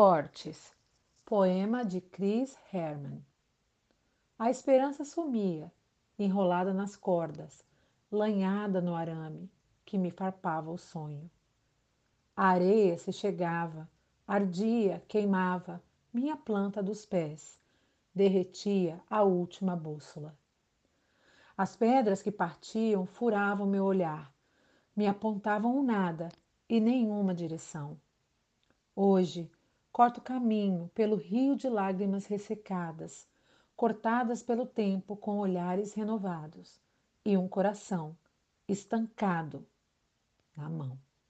Cortes, poema de Chris Herman. A esperança sumia, enrolada nas cordas, lanhada no arame, que me farpava o sonho. A areia se chegava, ardia, queimava minha planta dos pés, derretia a última bússola. As pedras que partiam furavam meu olhar, me apontavam um nada e nenhuma direção. Hoje, corto caminho pelo rio de lágrimas ressecadas, cortadas pelo tempo com olhares renovados e um coração estancado na mão.